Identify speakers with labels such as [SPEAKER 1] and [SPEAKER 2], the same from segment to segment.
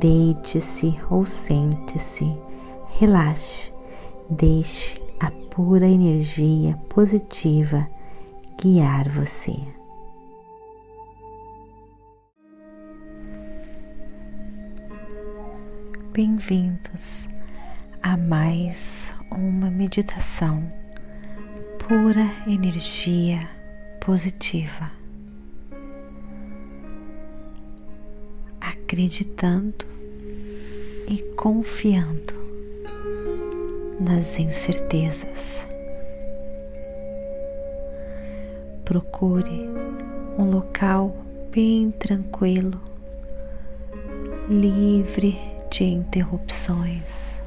[SPEAKER 1] Deite-se ou sente-se, relaxe, deixe a pura energia positiva guiar você. Bem-vindos a mais uma meditação pura energia positiva. Acreditando e confiando nas incertezas. Procure um local bem tranquilo, livre de interrupções.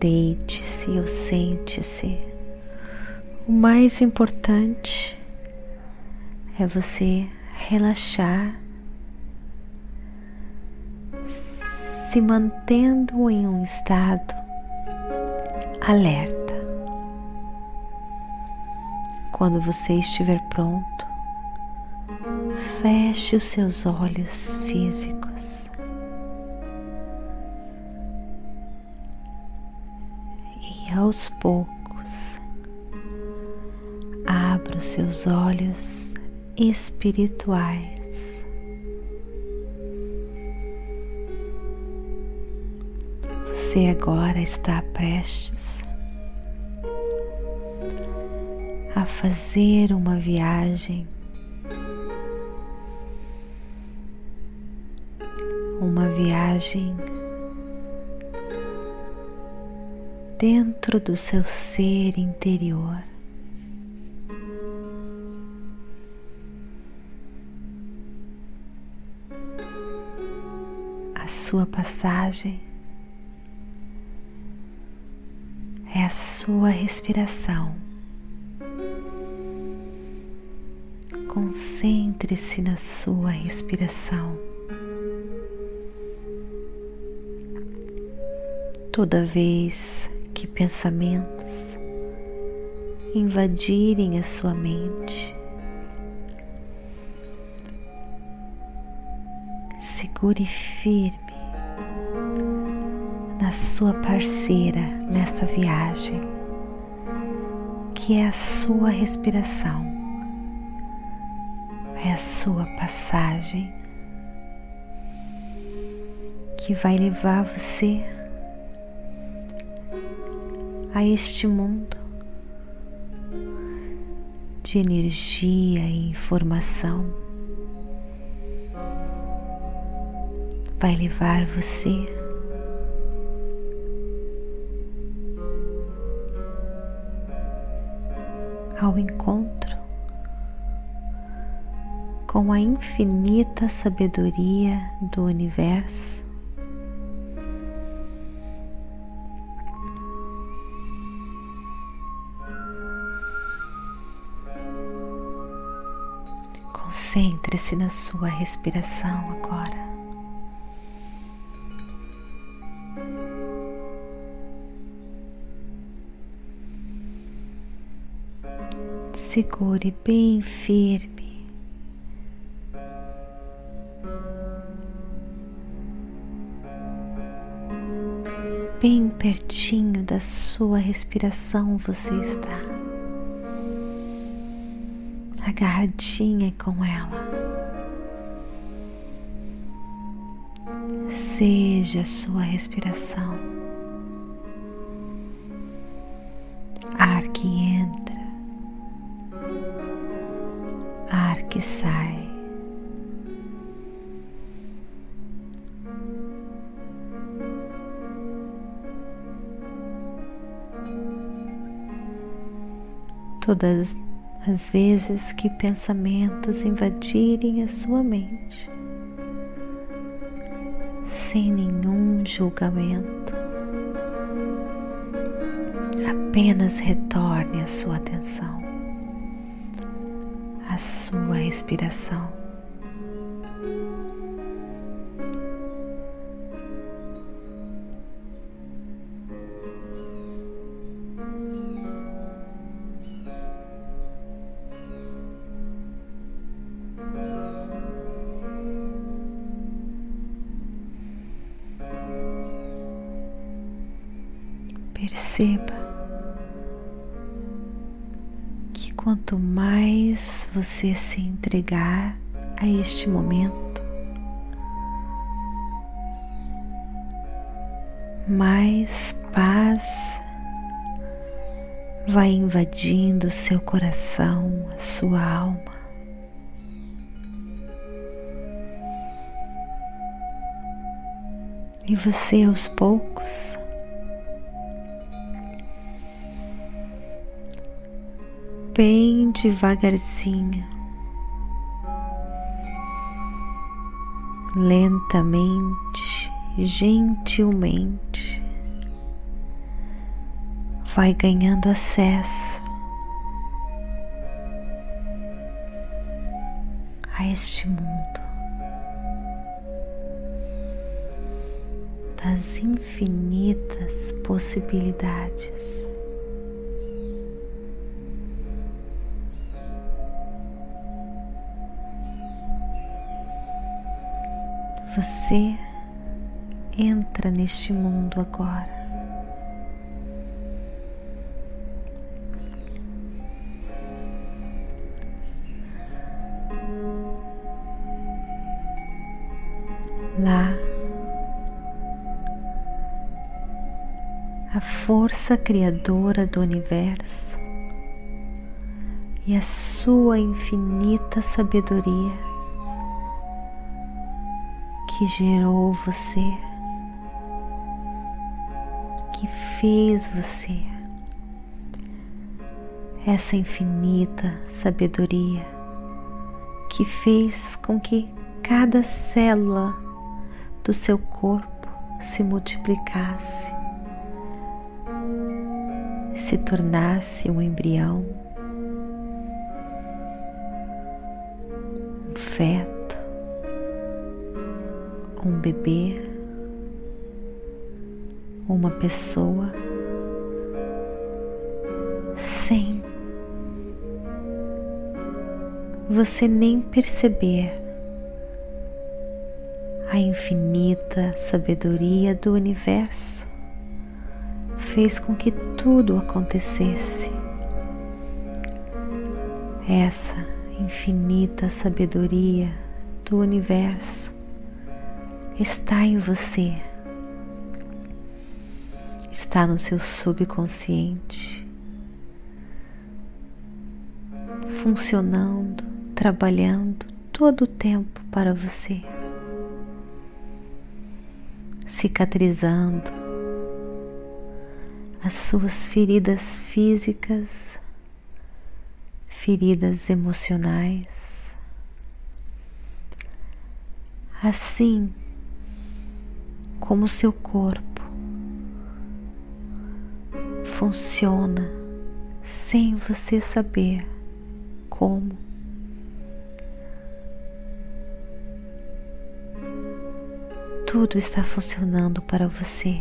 [SPEAKER 1] Deite-se ou sente-se. O mais importante é você relaxar se mantendo em um estado alerta. Quando você estiver pronto, feche os seus olhos físicos e aos poucos abra os seus olhos espirituais. Você agora está prestes a fazer uma viagem, uma viagem dentro do seu ser interior. A sua passagem a sua respiração. Concentre-se na sua respiração. Toda vez que pensamentos invadirem a sua mente, segure firme na sua parceira nesta viagem, que é a sua respiração, é a sua passagem que vai levar você a este mundo de energia e informação. Vai levar você ao encontro com a infinita sabedoria do universo. Concentre-se na sua respiração agora. Segure bem firme. Bem pertinho da sua respiração você está, agarradinha com ela. Seja a sua respiração. Que sai. Todas as vezes que pensamentos invadirem a sua mente, sem nenhum julgamento. Apenas retorne a sua atenção, sua respiração. Perceba que quanto mais você se entregar a este momento, mais paz vai invadindo seu coração, a sua alma. E você aos poucos bem devagarzinho, lentamente, gentilmente, vai ganhando acesso a este mundo das infinitas possibilidades. Você entra neste mundo agora. Lá, a força criadora do universo e a sua infinita sabedoria que gerou você, que fez você, essa infinita sabedoria que fez com que cada célula do seu corpo se multiplicasse, se tornasse um embrião, um feto um bebê, uma pessoa, sem você nem perceber a infinita sabedoria do universo fez com que tudo acontecesse. Essa infinita sabedoria do universo está em você, está no seu subconsciente, funcionando, trabalhando todo o tempo para você, cicatrizando as suas feridas físicas, feridas emocionais. Assim, como seu corpo funciona sem você saber como. Tudo está funcionando para você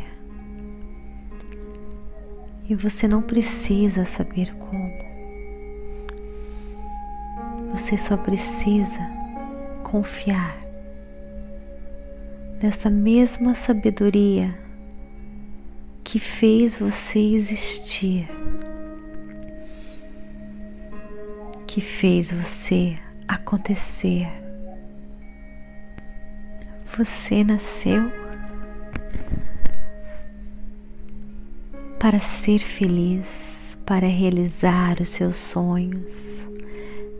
[SPEAKER 1] e você não precisa saber como. Você só precisa confiar dessa mesma sabedoria que fez você existir, que fez você acontecer. Você nasceu para ser feliz, para realizar os seus sonhos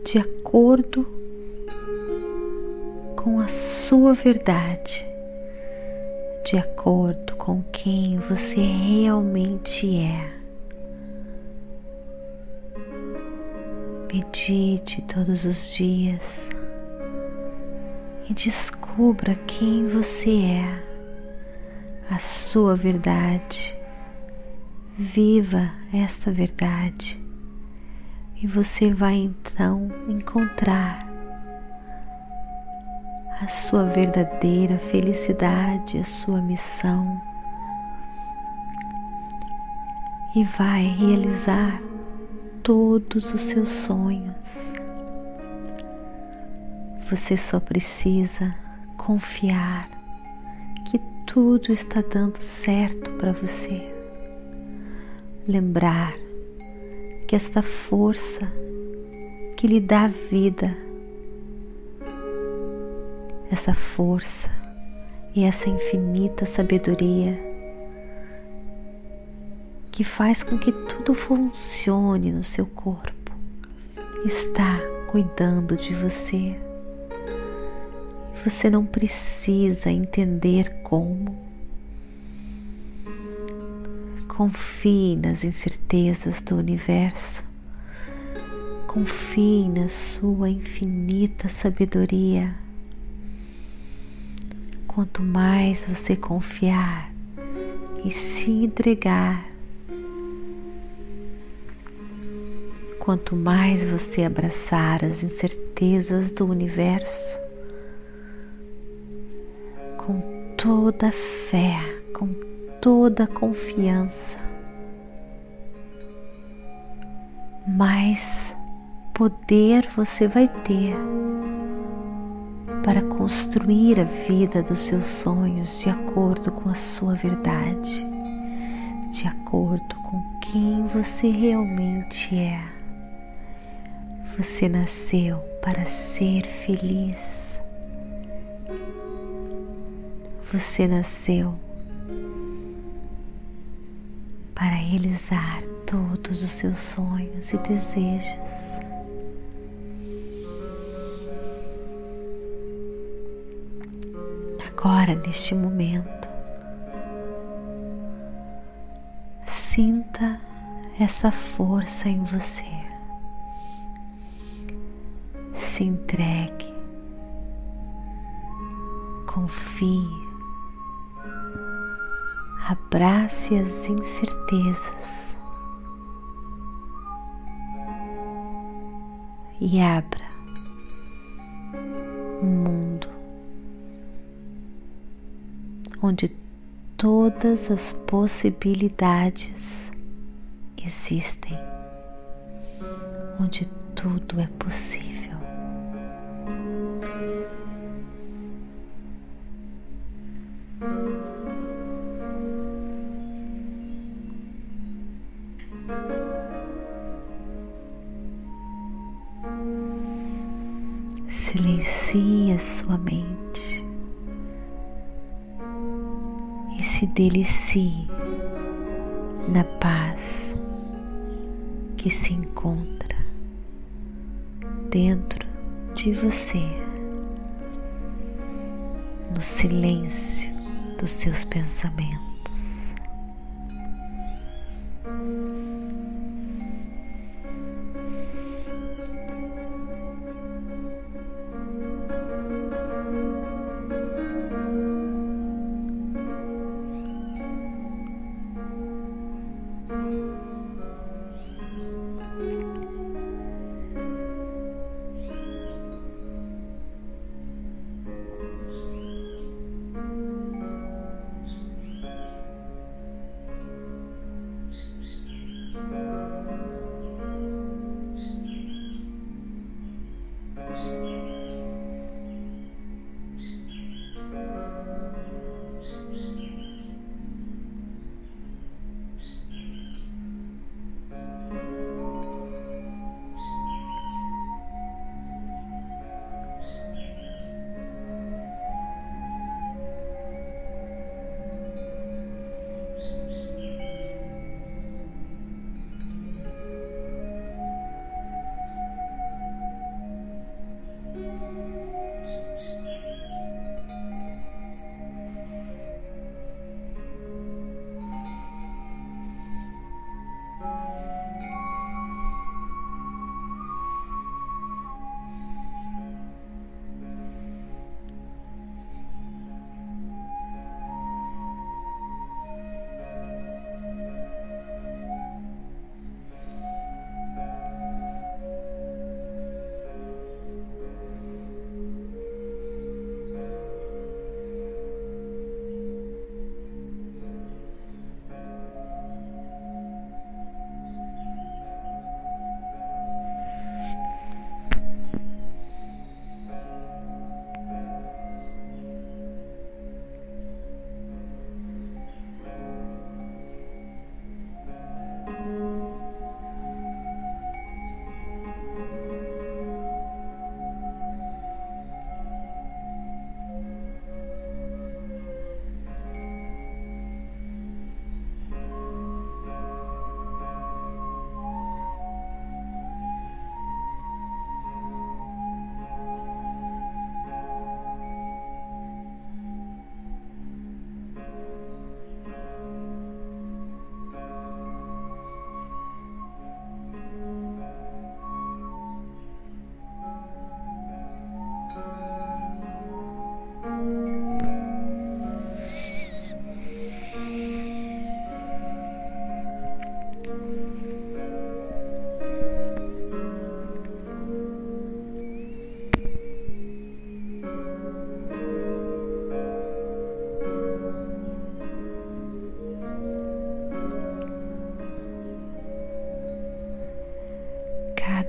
[SPEAKER 1] de acordo com a sua verdade de acordo com quem você realmente é. Medite todos os dias e descubra quem você é a sua verdade. Viva esta verdade e você vai então encontrar a sua verdadeira felicidade, a sua missão e vai realizar todos os seus sonhos. Você só precisa confiar que tudo está dando certo para você. Lembrar que esta força que lhe dá vida, essa força e essa infinita sabedoria que faz com que tudo funcione no seu corpo, está cuidando de você. Você não precisa entender como. Confie nas incertezas do universo. Confie na sua infinita sabedoria. Quanto mais você confiar e se entregar, quanto mais você abraçar as incertezas do universo, com toda fé, com toda confiança, mais poder você vai ter para construir a vida dos seus sonhos de acordo com a sua verdade, de acordo com quem você realmente é. Você nasceu para ser feliz. Você nasceu para realizar todos os seus sonhos e desejos. Agora, neste momento, sinta essa força em você. se entregue, confie, abrace as incertezas. E abra um mundo onde todas as possibilidades existem, onde tudo é possível. Delicie na paz que se encontra dentro de você, no silêncio dos seus pensamentos.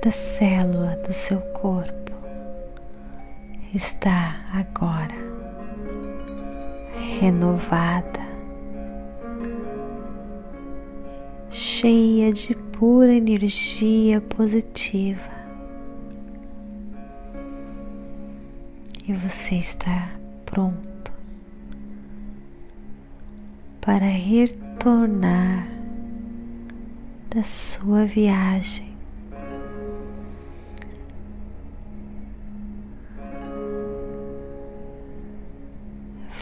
[SPEAKER 1] Cada célula do seu corpo está agora renovada, cheia de pura energia positiva. E você está pronto para retornar da sua viagem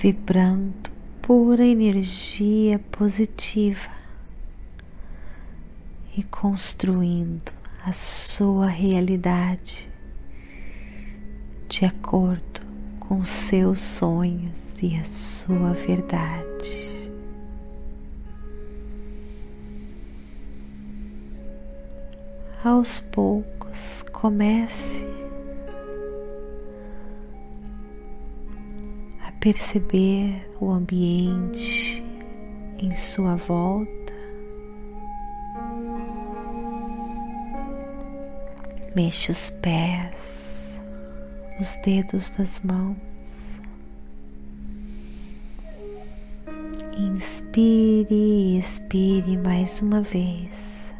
[SPEAKER 1] vibrando pura energia positiva e construindo a sua realidade de acordo com seus sonhos e a sua verdade. Aos poucos comece perceber o ambiente em sua volta. Mexe os pés, os dedos das mãos. Inspire e expire mais uma vez.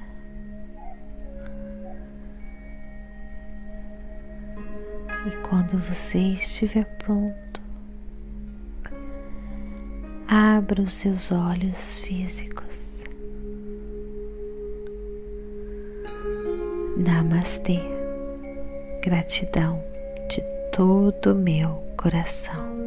[SPEAKER 1] E quando você estiver pronto, abra os seus olhos físicos. Namastê. Gratidão de todo o meu coração.